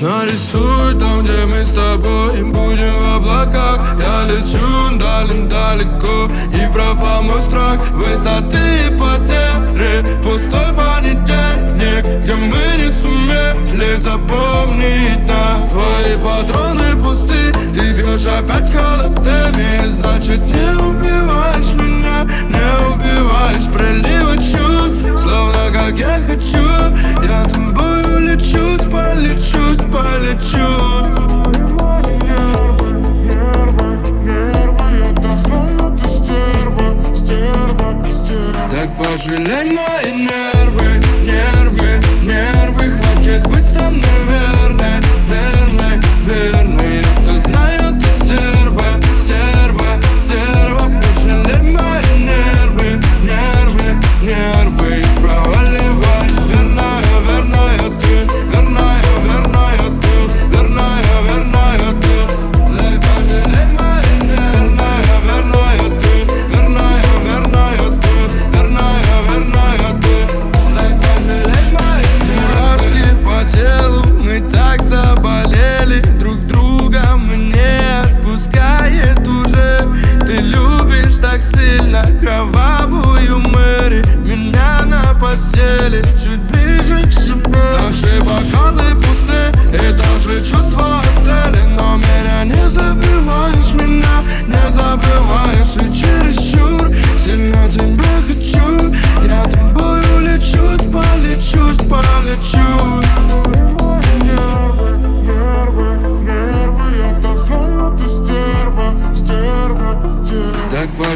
Нарисуй там, где мы с тобой будем в облаках. Я лечу дален далеко и пропал мой страх. Высоты и потери, пустой понедельник Где мы не сумели запомнить на Твои патроны пусты, ты бьешь опять холостыми Значит не je lève moi et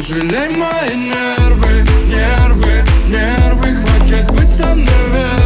жалей мои нервы, нервы, нервы Хватит быть со мной.